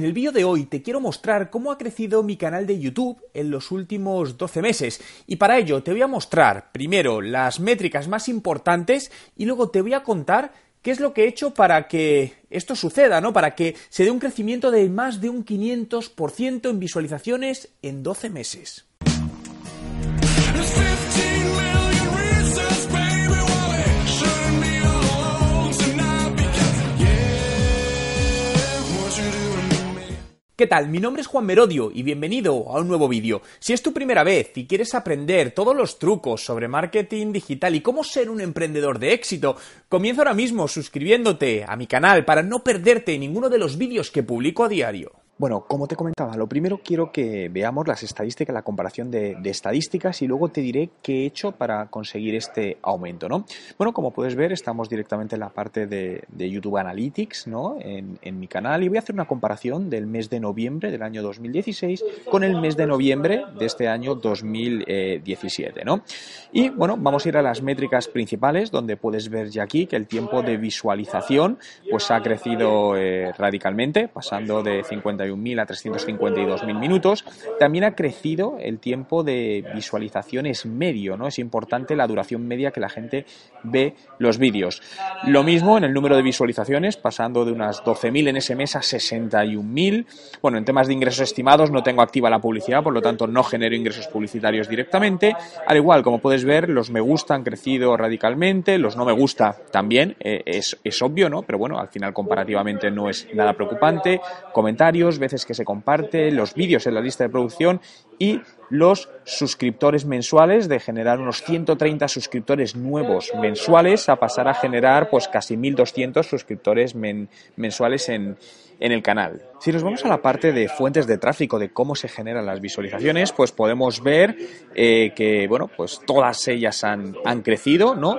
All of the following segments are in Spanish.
En el vídeo de hoy te quiero mostrar cómo ha crecido mi canal de YouTube en los últimos 12 meses y para ello te voy a mostrar primero las métricas más importantes y luego te voy a contar qué es lo que he hecho para que esto suceda, ¿no? Para que se dé un crecimiento de más de un 500% en visualizaciones en 12 meses. ¿Qué tal? Mi nombre es Juan Merodio y bienvenido a un nuevo vídeo. Si es tu primera vez y quieres aprender todos los trucos sobre marketing digital y cómo ser un emprendedor de éxito, comienza ahora mismo suscribiéndote a mi canal para no perderte ninguno de los vídeos que publico a diario. Bueno, como te comentaba, lo primero quiero que veamos las estadísticas, la comparación de, estadísticas y luego te diré qué he hecho para conseguir este aumento, ¿no? Bueno, como puedes ver, estamos directamente en la parte de, YouTube Analytics, ¿no? En, mi canal y voy a hacer una comparación del mes de noviembre del año 2016 con el mes de noviembre de este año 2017, ¿no? Y bueno, vamos a ir a las métricas principales donde puedes ver ya aquí que el tiempo de visualización pues ha crecido eh, radicalmente, pasando de 51 1.000 a 352.000 minutos. También ha crecido el tiempo de visualizaciones medio, ¿no? Es importante la duración media que la gente ve los vídeos. Lo mismo en el número de visualizaciones, pasando de unas 12.000 en ese mes a 61.000. Bueno, en temas de ingresos estimados no tengo activa la publicidad, por lo tanto no genero ingresos publicitarios directamente. Al igual, como puedes ver, los me gusta han crecido radicalmente, los no me gusta también, eh, es, es obvio, ¿no? Pero bueno, al final comparativamente no es nada preocupante. Comentarios, veces que se comparte, los vídeos en la lista de producción y los suscriptores mensuales de generar unos 130 suscriptores nuevos mensuales a pasar a generar pues casi 1200 suscriptores mensuales en, en el canal. Si nos vamos a la parte de fuentes de tráfico, de cómo se generan las visualizaciones, pues podemos ver eh, que, bueno, pues todas ellas han, han crecido, ¿no?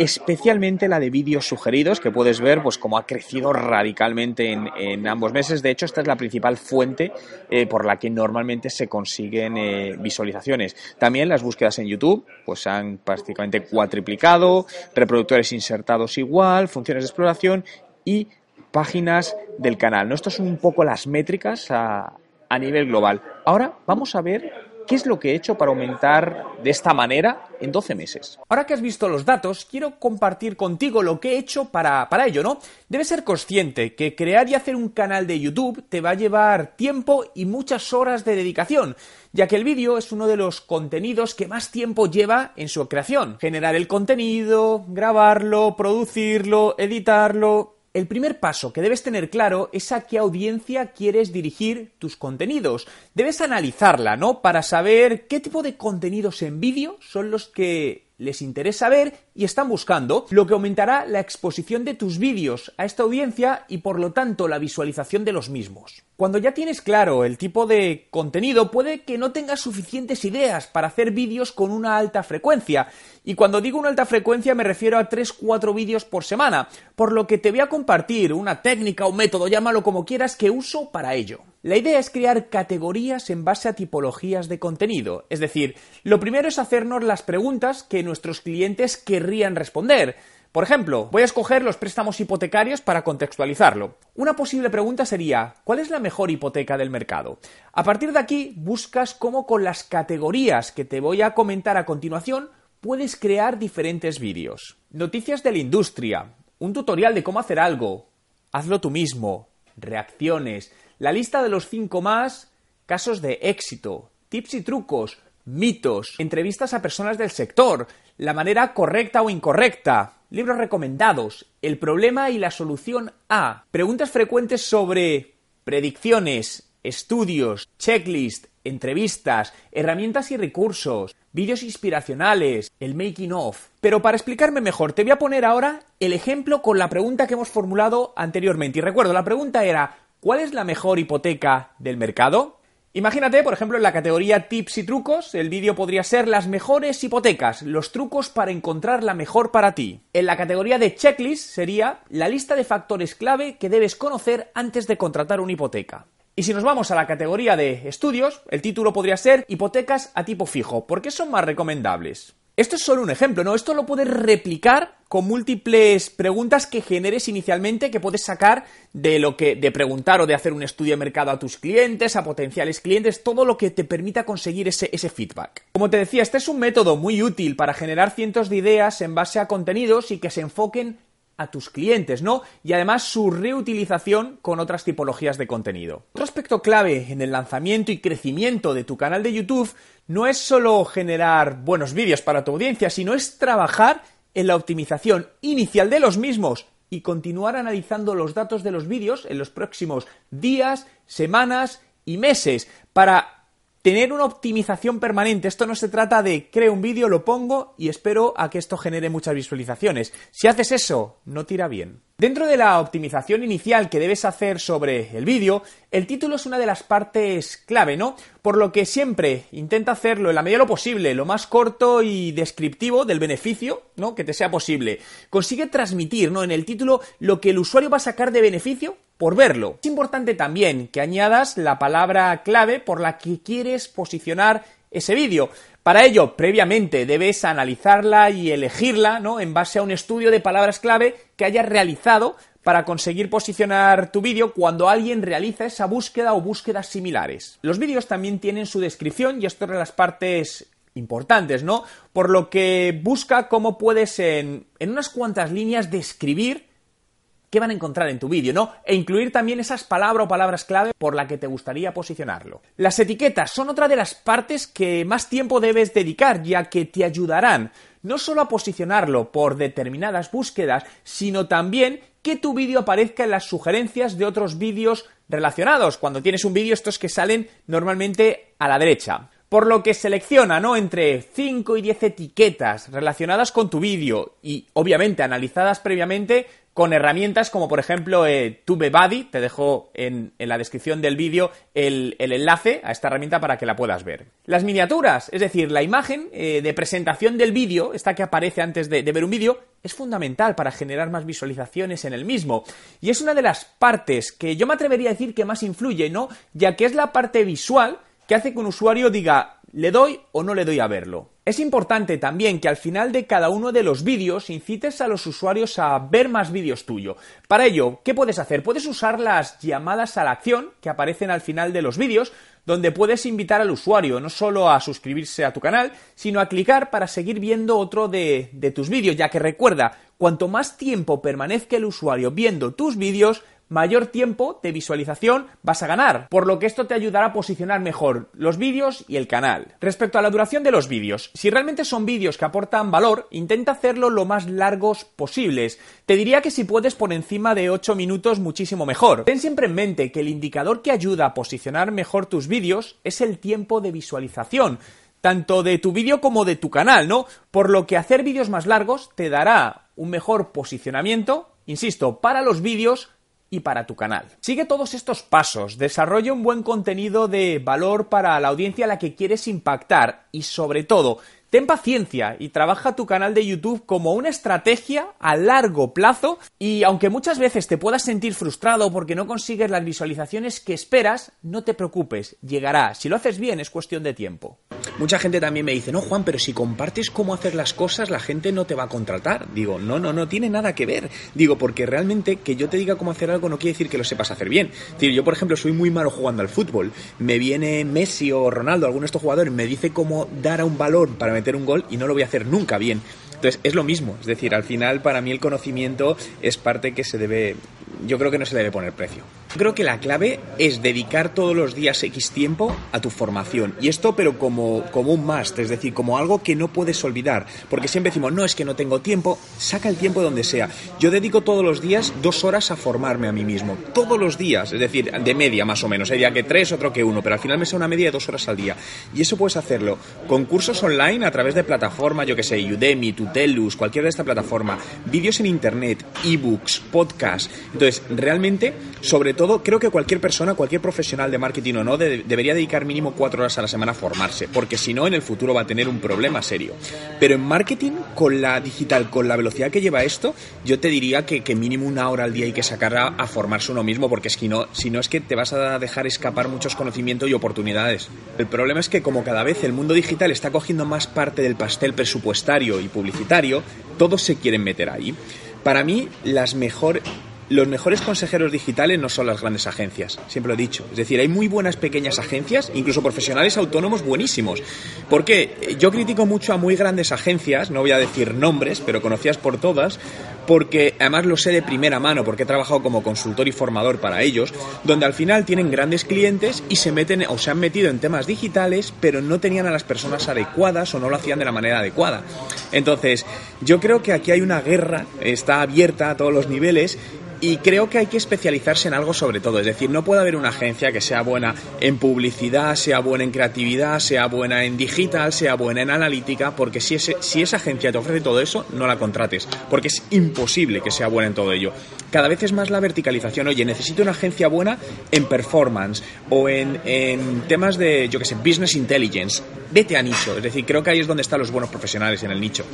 especialmente la de vídeos sugeridos, que puedes ver pues cómo ha crecido radicalmente en, ambos meses. De hecho, esta es la principal fuente eh, por la que normalmente se consiguen eh, visualizaciones. También las búsquedas en YouTube pues han prácticamente cuatriplicado, reproductores insertados igual, funciones de exploración y páginas del canal. ¿no? Esto son un poco las métricas a, a nivel global. Ahora vamos a ver ¿Qué es lo que he hecho para aumentar de esta manera en 12 meses? Ahora que has visto los datos, quiero compartir contigo lo que he hecho para, para ello, ¿no? Debes ser consciente que crear y hacer un canal de YouTube te va a llevar tiempo y muchas horas de dedicación, ya que el vídeo es uno de los contenidos que más tiempo lleva en su creación. Generar el contenido, grabarlo, producirlo, editarlo, el primer paso que debes tener claro es a qué audiencia quieres dirigir tus contenidos. Debes analizarla, ¿no? Para saber qué tipo de contenidos en vídeo son los que les interesa ver y están buscando, lo que aumentará la exposición de tus vídeos a esta audiencia y por lo tanto la visualización de los mismos. Cuando ya tienes claro el tipo de contenido, puede que no tengas suficientes ideas para hacer vídeos con una alta frecuencia. Y cuando digo una alta frecuencia me refiero a 3-4 vídeos por semana, por lo que te voy a compartir una técnica o método, llámalo como quieras, que uso para ello. La idea es crear categorías en base a tipologías de contenido. Es decir, lo primero es hacernos las preguntas que nuestros clientes querrían responder. Por ejemplo, voy a escoger los préstamos hipotecarios para contextualizarlo. Una posible pregunta sería, ¿cuál es la mejor hipoteca del mercado? A partir de aquí, buscas cómo con las categorías que te voy a comentar a continuación puedes crear diferentes vídeos. Noticias de la industria, un tutorial de cómo hacer algo, hazlo tú mismo, reacciones, la lista de los 5 más, casos de éxito, tips y trucos, mitos, entrevistas a personas del sector, la manera correcta o incorrecta, libros recomendados, el problema y la solución a, preguntas frecuentes sobre predicciones, estudios, checklist, entrevistas, herramientas y recursos, vídeos inspiracionales, el making of. Pero para explicarme mejor, te voy a poner ahora el ejemplo con la pregunta que hemos formulado anteriormente. Y recuerdo, la pregunta era, ¿Cuál es la mejor hipoteca del mercado? Imagínate, por ejemplo, en la categoría tips y trucos, el vídeo podría ser las mejores hipotecas, los trucos para encontrar la mejor para ti. En la categoría de checklist sería la lista de factores clave que debes conocer antes de contratar una hipoteca. Y si nos vamos a la categoría de estudios, el título podría ser hipotecas a tipo fijo, porque son más recomendables. Esto es solo un ejemplo, ¿no? Esto lo puedes replicar con múltiples preguntas que generes inicialmente que puedes sacar de lo que de preguntar o de hacer un estudio de mercado a tus clientes, a potenciales clientes, todo lo que te permita conseguir ese, ese feedback. Como te decía, este es un método muy útil para generar cientos de ideas en base a contenidos y que se enfoquen a tus clientes, ¿no? Y además su reutilización con otras tipologías de contenido. Otro aspecto clave en el lanzamiento y crecimiento de tu canal de YouTube no es solo generar buenos vídeos para tu audiencia, sino es trabajar en la optimización inicial de los mismos y continuar analizando los datos de los vídeos en los próximos días, semanas y meses para tener una optimización permanente. Esto no se trata de creo un vídeo, lo pongo y espero a que esto genere muchas visualizaciones. Si haces eso, no tira bien. Dentro de la optimización inicial que debes hacer sobre el vídeo, el título es una de las partes clave, ¿no? Por lo que siempre intenta hacerlo en la medida de lo posible, lo más corto y descriptivo del beneficio, ¿no? Que te sea posible. Consigue transmitir, ¿no? En el título lo que el usuario va a sacar de beneficio por verlo. Es importante también que añadas la palabra clave por la que quieres posicionar ese vídeo. Para ello, previamente debes analizarla y elegirla, ¿no? En base a un estudio de palabras clave que hayas realizado para conseguir posicionar tu vídeo cuando alguien realiza esa búsqueda o búsquedas similares. Los vídeos también tienen su descripción y esto es de las partes importantes, ¿no? Por lo que busca cómo puedes en, en unas cuantas líneas describir qué van a encontrar en tu vídeo, ¿no? E incluir también esas palabras o palabras clave por la que te gustaría posicionarlo. Las etiquetas son otra de las partes que más tiempo debes dedicar, ya que te ayudarán no solo a posicionarlo por determinadas búsquedas, sino también que tu vídeo aparezca en las sugerencias de otros vídeos relacionados. Cuando tienes un vídeo, estos que salen normalmente a la derecha por lo que selecciona, ¿no? Entre 5 y 10 etiquetas relacionadas con tu vídeo y obviamente analizadas previamente con herramientas como por ejemplo eh, TubeBuddy, te dejo en, la descripción del vídeo el, enlace a esta herramienta para que la puedas ver. Las miniaturas, es decir, la imagen eh, de presentación del vídeo, esta que aparece antes de, de ver un vídeo, es fundamental para generar más visualizaciones en el mismo. Y es una de las partes que yo me atrevería a decir que más influye, ¿no? Ya que es la parte visual que hace que un usuario diga, ¿le doy o no le doy a verlo? Es importante también que al final de cada uno de los vídeos incites a los usuarios a ver más vídeos tuyo. Para ello, ¿qué puedes hacer? Puedes usar las llamadas a la acción que aparecen al final de los vídeos, donde puedes invitar al usuario no solo a suscribirse a tu canal, sino a clicar para seguir viendo otro de, de tus vídeos, ya que recuerda, cuanto más tiempo permanezca el usuario viendo tus vídeos, mayor tiempo de visualización vas a ganar, por lo que esto te ayudará a posicionar mejor los vídeos y el canal. Respecto a la duración de los vídeos, si realmente son vídeos que aportan valor, intenta hacerlo lo más largos posibles. Te diría que si puedes por encima de 8 minutos muchísimo mejor. Ten siempre en mente que el indicador que ayuda a posicionar mejor tus vídeos es el tiempo de visualización tanto de tu vídeo como de tu canal, ¿no? Por lo que hacer vídeos más largos te dará un mejor posicionamiento, insisto, para los vídeos y para tu canal. Sigue todos estos pasos, desarrolla un buen contenido de valor para la audiencia a la que quieres impactar y sobre todo, Ten paciencia y trabaja tu canal de YouTube como una estrategia a largo plazo y aunque muchas veces te puedas sentir frustrado porque no consigues las visualizaciones que esperas, no te preocupes, llegará. Si lo haces bien es cuestión de tiempo. Mucha gente también me dice, no Juan, pero si compartes cómo hacer las cosas, la gente no te va a contratar. Digo, no, no, no tiene nada que ver. Digo, porque realmente que yo te diga cómo hacer algo no quiere decir que lo sepas hacer bien. yo por ejemplo soy muy malo jugando al fútbol. Me viene Messi o Ronaldo, alguno de estos jugadores, me dice cómo dar a un balón para meter un gol y no lo voy a hacer nunca bien. Entonces es lo mismo, es decir, al final para mí el conocimiento es parte que se debe, yo creo que no se debe poner precio. Creo que la clave es dedicar todos los días X tiempo a tu formación. Y esto, pero como, como un must, es decir, como algo que no puedes olvidar. Porque siempre decimos, no, es que no tengo tiempo, saca el tiempo donde sea. Yo dedico todos los días dos horas a formarme a mí mismo. Todos los días, es decir, de media más o menos. Hay día que tres, otro que uno, pero al final me sale una media de dos horas al día. Y eso puedes hacerlo con cursos online a través de plataformas, yo que sé, Udemy, Tutelus, cualquiera de esta plataforma, vídeos en internet, ebooks, podcasts. Entonces, realmente, sobre todo, todo, creo que cualquier persona, cualquier profesional de marketing o no, debería dedicar mínimo cuatro horas a la semana a formarse, porque si no, en el futuro va a tener un problema serio. Pero en marketing, con la digital, con la velocidad que lleva esto, yo te diría que, mínimo una hora al día hay que sacar a, formarse uno mismo, porque si no, si no es que te vas a dejar escapar muchos conocimientos y oportunidades. El problema es que como cada vez el mundo digital está cogiendo más parte del pastel presupuestario y publicitario, todos se quieren meter ahí. Para mí, las mejor, los mejores consejeros digitales no son las grandes agencias, siempre lo he dicho. Es decir, hay muy buenas pequeñas agencias, incluso profesionales autónomos buenísimos. Porque yo critico mucho a muy grandes agencias, no voy a decir nombres, pero conocidas por todas, porque además lo sé de primera mano, porque he trabajado como consultor y formador para ellos, donde al final tienen grandes clientes y se meten o se han metido en temas digitales, pero no tenían a las personas adecuadas o no lo hacían de la manera adecuada. Entonces, yo creo que aquí hay una guerra, está abierta a todos los niveles y creo que hay que especializarse en algo sobre todo. Es decir, no puede haber una agencia que sea buena en publicidad, sea buena en creatividad, sea buena en digital, sea buena en analítica, porque si, ese, si esa agencia te ofrece todo eso, no la contrates, porque es imposible que sea buena en todo ello. Cada vez es más la verticalización. Oye, necesito una agencia buena en performance o en, en temas de, yo qué sé, business intelligence. Vete a nicho. Es decir, creo que ahí es donde están los buenos profesionales en el nicho.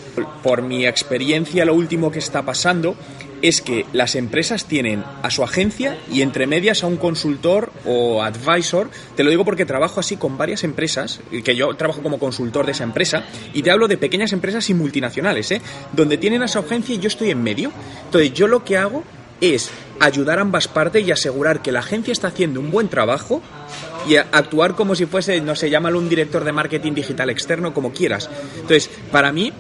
Por mi experiencia, lo último que está pasando es que las empresas tienen a su agencia y entre medias a un consultor o advisor. Te lo digo porque trabajo así con varias empresas, que yo trabajo como consultor de esa empresa, y te hablo de pequeñas empresas y multinacionales, ¿eh? donde tienen a su agencia y yo estoy en medio. Entonces yo lo que hago es ayudar a ambas partes y asegurar que la agencia está haciendo un buen trabajo y actuar como si fuese, no sé, llámalo un director de marketing digital externo, como quieras. Entonces, para mí,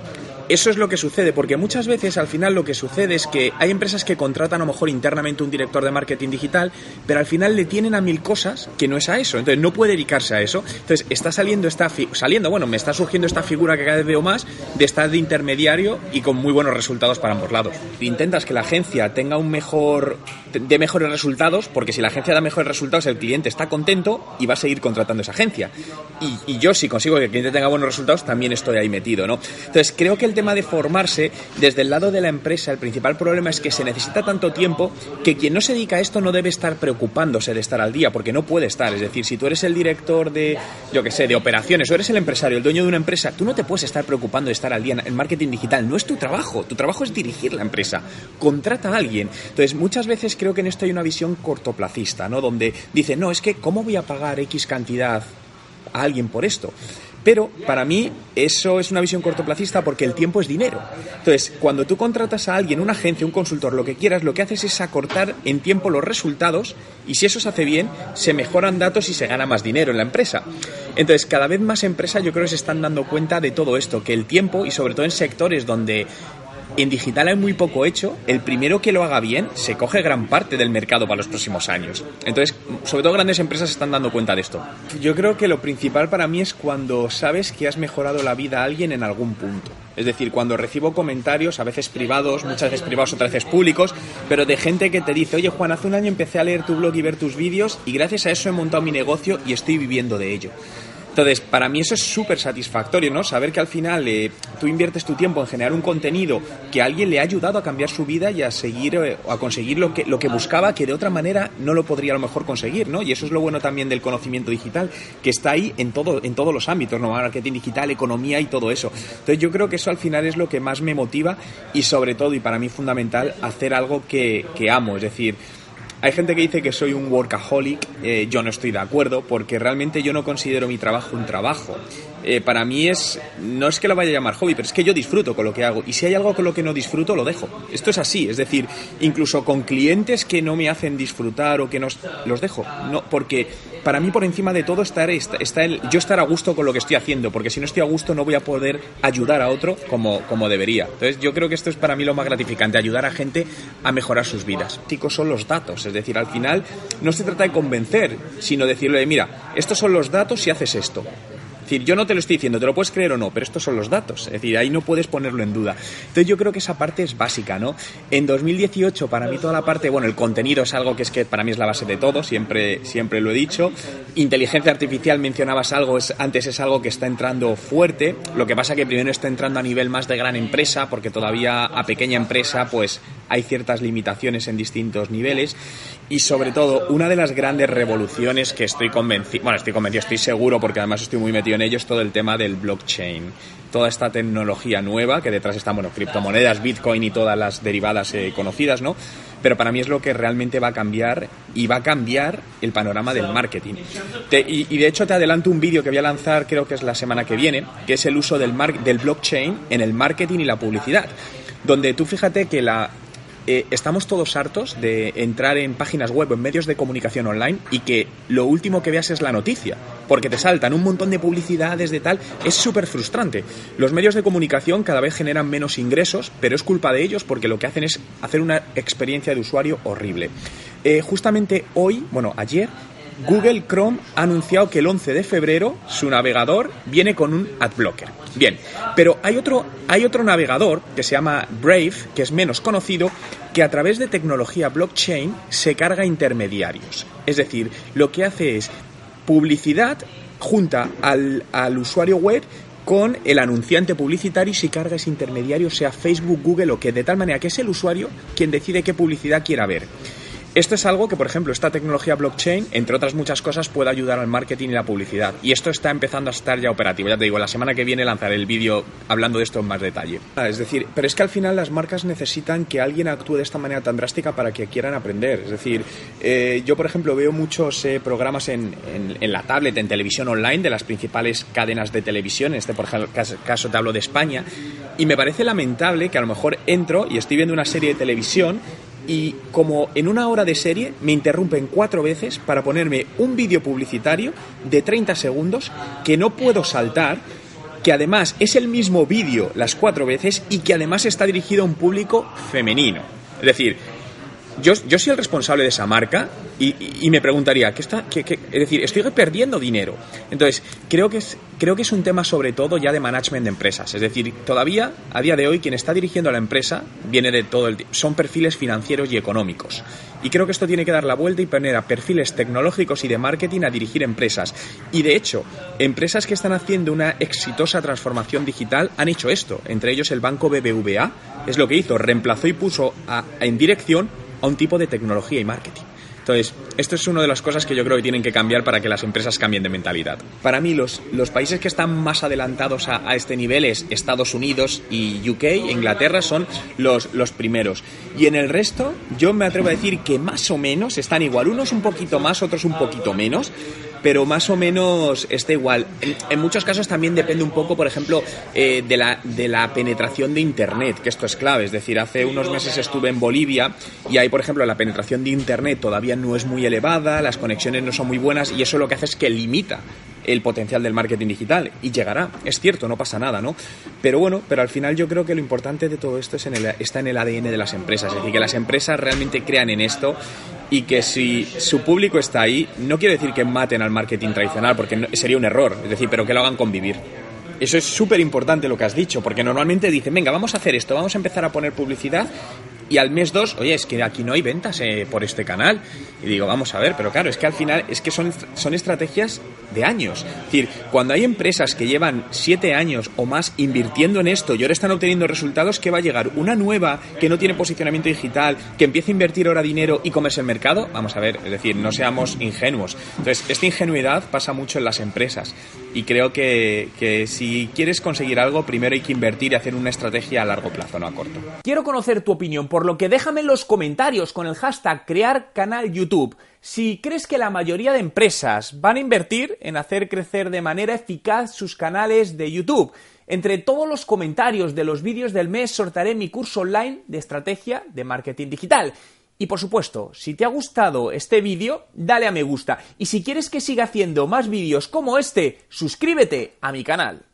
eso es lo que sucede, porque muchas veces al final lo que sucede es que hay empresas que contratan a lo mejor internamente un director de marketing digital, pero al final le tienen a mil cosas que no es a eso, entonces no puede dedicarse a eso. Entonces está saliendo esta saliendo, bueno, me está surgiendo esta figura que cada vez veo más de estar de intermediario y con muy buenos resultados para ambos lados. Intentas que la agencia tenga un mejor de mejores resultados, porque si la agencia da mejores resultados, el cliente está contento y va a seguir contratando esa agencia. Y, yo si consigo que el cliente tenga buenos resultados, también estoy ahí metido, ¿no? Entonces creo que tema de formarse, desde el lado de la empresa, el principal problema es que se necesita tanto tiempo que quien no se dedica a esto no debe estar preocupándose de estar al día, porque no puede estar. Es decir, si tú eres el director de, yo que sé, de operaciones, o eres el empresario, el dueño de una empresa, tú no te puedes estar preocupando de estar al día en marketing digital. No es tu trabajo. Tu trabajo es dirigir la empresa. Contrata a alguien. Entonces, muchas veces creo que en esto hay una visión cortoplacista, ¿no? Donde dice, no, es que, ¿cómo voy a pagar X cantidad a alguien por esto? Pero para mí eso es una visión cortoplacista porque el tiempo es dinero. Entonces, cuando tú contratas a alguien, una agencia, un consultor, lo que quieras, lo que haces es acortar en tiempo los resultados y si eso se hace bien, se mejoran datos y se gana más dinero en la empresa. Entonces, cada vez más empresas yo creo que se están dando cuenta de todo esto, que el tiempo y sobre todo en sectores donde en digital hay muy poco hecho. El primero que lo haga bien se coge gran parte del mercado para los próximos años. Entonces, sobre todo grandes empresas están dando cuenta de esto. Yo creo que lo principal para mí es cuando sabes que has mejorado la vida a alguien en algún punto. Es decir, cuando recibo comentarios, a veces privados, muchas veces privados, otras veces públicos, pero de gente que te dice, oye Juan, hace un año empecé a leer tu blog y ver tus vídeos y gracias a eso he montado mi negocio y estoy viviendo de ello. Entonces, para mí eso es súper satisfactorio, ¿no? Saber que al final eh, tú inviertes tu tiempo en generar un contenido que a alguien le ha ayudado a cambiar su vida y a seguir eh, a conseguir lo que, lo que buscaba, que de otra manera no lo podría a lo mejor conseguir, ¿no? Y eso es lo bueno también del conocimiento digital, que está ahí en, todo, en todos los ámbitos, ¿no? Marketing digital, economía y todo eso. Entonces, yo creo que eso al final es lo que más me motiva y sobre todo, y para mí fundamental, hacer algo que, que amo, es decir, hay gente que dice que soy un workaholic, eh, yo no estoy de acuerdo porque realmente yo no considero mi trabajo un trabajo. Eh, para mí es, no es que lo vaya a llamar hobby, pero es que yo disfruto con lo que hago y si hay algo con lo que no disfruto, lo dejo. Esto es así, es decir, incluso con clientes que no me hacen disfrutar o que no, los dejo, no, porque para mí por encima de todo está, el, yo estar a gusto con lo que estoy haciendo, porque si no estoy a gusto no voy a poder ayudar a otro como, como debería. Entonces yo creo que esto es para mí lo más gratificante, ayudar a gente a mejorar sus vidas. Son los datos es decir, al final no se trata de convencer, sino decirle, mira, estos son los datos si haces esto. Decir, yo no te lo estoy diciendo, te lo puedes creer o no, pero estos son los datos. Es decir, ahí no puedes ponerlo en duda. Entonces yo creo que esa parte es básica, ¿no? En 2018, para mí toda la parte, bueno, el contenido es algo que es que para mí es la base de todo, siempre, siempre lo he dicho. Inteligencia artificial, mencionabas algo, es, antes es algo que está entrando fuerte. Lo que pasa que primero está entrando a nivel más de gran empresa, porque todavía a pequeña empresa, pues hay ciertas limitaciones en distintos niveles. Y sobre todo, una de las grandes revoluciones que estoy convencido, bueno, estoy convencido, estoy seguro porque además estoy muy metido en ello, es todo el tema del blockchain. Toda esta tecnología nueva, que detrás están, bueno, criptomonedas, Bitcoin y todas las derivadas eh, conocidas, ¿no? Pero para mí es lo que realmente va a cambiar y va a cambiar el panorama del marketing. y, y, de hecho te adelanto un vídeo que voy a lanzar, creo que es la semana que viene, que es el uso del, del blockchain en el marketing y la publicidad. Donde tú fíjate que la, eh, estamos todos hartos de entrar en páginas web o en medios de comunicación online y que lo último que veas es la noticia, porque te saltan un montón de publicidades de tal, es súper frustrante. Los medios de comunicación cada vez generan menos ingresos, pero es culpa de ellos porque lo que hacen es hacer una experiencia de usuario horrible. Eh, justamente hoy, bueno, ayer, Google Chrome ha anunciado que el 11 de febrero su navegador viene con un adblocker. Bien, pero hay otro, hay otro navegador que se llama Brave, que es menos conocido, que a través de tecnología blockchain se carga intermediarios. Es decir, lo que hace es publicidad junta al, al usuario web con el anunciante publicitario y si carga ese intermediario, sea Facebook, Google o que, de tal manera que es el usuario quien decide qué publicidad quiera ver. Esto es algo que, por ejemplo, esta tecnología blockchain, entre otras muchas cosas, puede ayudar al marketing y la publicidad. Y esto está empezando a estar ya operativo. Ya te digo, la semana que viene lanzaré el vídeo hablando de esto en más detalle. Ah, es decir, pero es que al final las marcas necesitan que alguien actúe de esta manera tan drástica para que quieran aprender. Es decir, eh, yo, por ejemplo, veo muchos eh, programas en, la tablet, en televisión online, de las principales cadenas de televisión. En este, por ejemplo, caso te hablo de España. Y me parece lamentable que a lo mejor entro y estoy viendo una serie de televisión y como en una hora de serie me interrumpen cuatro veces para ponerme un vídeo publicitario de 30 segundos que no puedo saltar, que además es el mismo vídeo las cuatro veces y que además está dirigido a un público femenino. Es decir, yo, yo soy el responsable de esa marca y, me preguntaría, ¿qué está, qué, es decir, estoy perdiendo dinero. Entonces, creo que, es, creo que es un tema sobre todo ya de management de empresas. Es decir, todavía, a día de hoy, quien está dirigiendo la empresa viene de todo el son perfiles financieros y económicos. Y creo que esto tiene que dar la vuelta y poner a perfiles tecnológicos y de marketing a dirigir empresas. Y de hecho, empresas que están haciendo una exitosa transformación digital han hecho esto. Entre ellos el banco BBVA es lo que hizo, reemplazó y puso en dirección a un tipo de tecnología y marketing. Entonces, esto es una de las cosas que yo creo que tienen que cambiar para que las empresas cambien de mentalidad. Para mí, los, los países que están más adelantados a, este nivel es Estados Unidos y UK, Inglaterra, son los, los primeros. Y en el resto, yo me atrevo a decir que más o menos están igual, unos un poquito más, otros un poquito menos, pero más o menos está igual. En, muchos casos también depende un poco, por ejemplo, eh, de, la, de la penetración de Internet, que esto es clave. Es decir, hace unos meses estuve en Bolivia y ahí, por ejemplo, la penetración de Internet todavía no es muy elevada, las conexiones no son muy buenas y eso lo que hace es que limita el potencial del marketing digital y llegará, es cierto, no pasa nada, ¿no? Pero bueno, pero al final yo creo que lo importante de todo esto es en el, está en el ADN de las empresas, es decir, que las empresas realmente crean en esto y que si su público está ahí, no quiere decir que maten al marketing tradicional, porque sería un error, es decir, pero que lo hagan convivir. Eso es súper importante lo que has dicho, porque normalmente dicen, venga, vamos a hacer esto, vamos a empezar a poner publicidad y al mes dos, oye, es que aquí no hay ventas eh, por este canal. Y digo, vamos a ver, pero claro, es que al final es que son, son estrategias de años. Es decir, cuando hay empresas que llevan siete años o más invirtiendo en esto y ahora están obteniendo resultados, ¿qué va a llegar? ¿Una nueva que no tiene posicionamiento digital, que empieza a invertir ahora dinero y comerse el mercado? Vamos a ver, es decir, no seamos ingenuos. Entonces, esta ingenuidad pasa mucho en las empresas. Y creo que, que si quieres conseguir algo, primero hay que invertir y hacer una estrategia a largo plazo, no a corto. Quiero conocer tu opinión por lo que déjame en los comentarios con el hashtag crear canal YouTube si crees que la mayoría de empresas van a invertir en hacer crecer de manera eficaz sus canales de YouTube. Entre todos los comentarios de los vídeos del mes sortaré mi curso online de estrategia de marketing digital. Y por supuesto, si te ha gustado este vídeo, dale a me gusta. Y si quieres que siga haciendo más vídeos como este, suscríbete a mi canal.